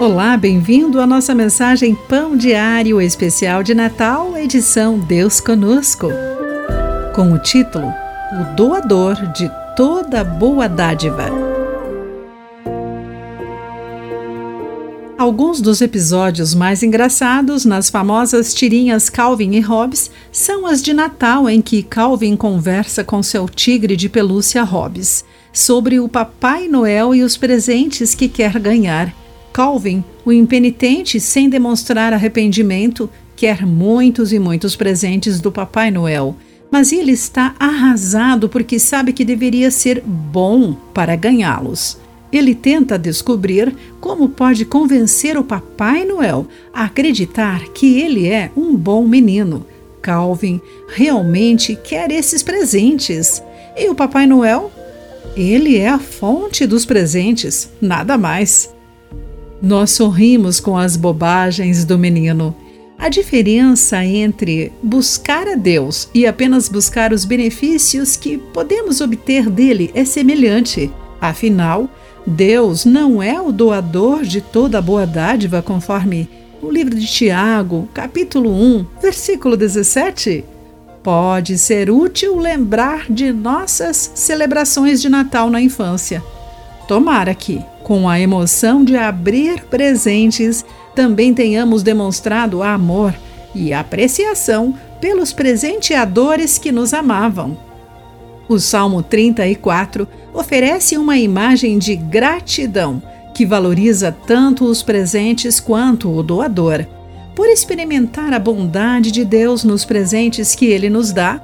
Olá, bem-vindo à nossa mensagem Pão Diário Especial de Natal, edição Deus Conosco. Com o título O Doador de Toda Boa Dádiva. Alguns dos episódios mais engraçados nas famosas tirinhas Calvin e Hobbes são as de Natal em que Calvin conversa com seu tigre de pelúcia Hobbes sobre o Papai Noel e os presentes que quer ganhar. Calvin, o impenitente, sem demonstrar arrependimento, quer muitos e muitos presentes do Papai Noel, mas ele está arrasado porque sabe que deveria ser bom para ganhá-los. Ele tenta descobrir como pode convencer o Papai Noel a acreditar que ele é um bom menino. Calvin realmente quer esses presentes. E o Papai Noel? Ele é a fonte dos presentes, nada mais. Nós sorrimos com as bobagens do menino. A diferença entre buscar a Deus e apenas buscar os benefícios que podemos obter dele é semelhante. Afinal, Deus não é o doador de toda a boa dádiva, conforme o livro de Tiago, capítulo 1, versículo 17. Pode ser útil lembrar de nossas celebrações de Natal na infância. Tomara que, com a emoção de abrir presentes, também tenhamos demonstrado amor e apreciação pelos presenteadores que nos amavam. O Salmo 34 oferece uma imagem de gratidão que valoriza tanto os presentes quanto o doador. Por experimentar a bondade de Deus nos presentes que ele nos dá,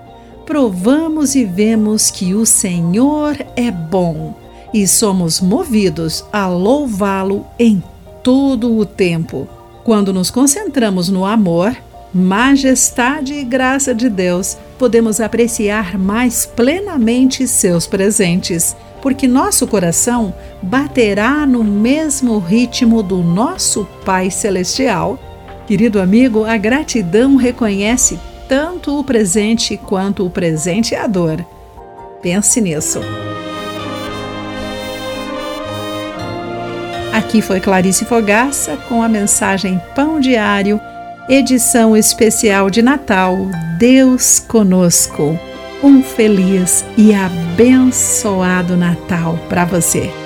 provamos e vemos que o Senhor é bom e somos movidos a louvá-lo em todo o tempo. Quando nos concentramos no amor, majestade e graça de Deus, podemos apreciar mais plenamente seus presentes, porque nosso coração baterá no mesmo ritmo do nosso Pai Celestial. Querido amigo, a gratidão reconhece tanto o presente quanto o presenteador. Pense nisso. Aqui foi Clarice Fogaça com a mensagem Pão Diário, edição especial de Natal. Deus conosco. Um feliz e abençoado Natal para você.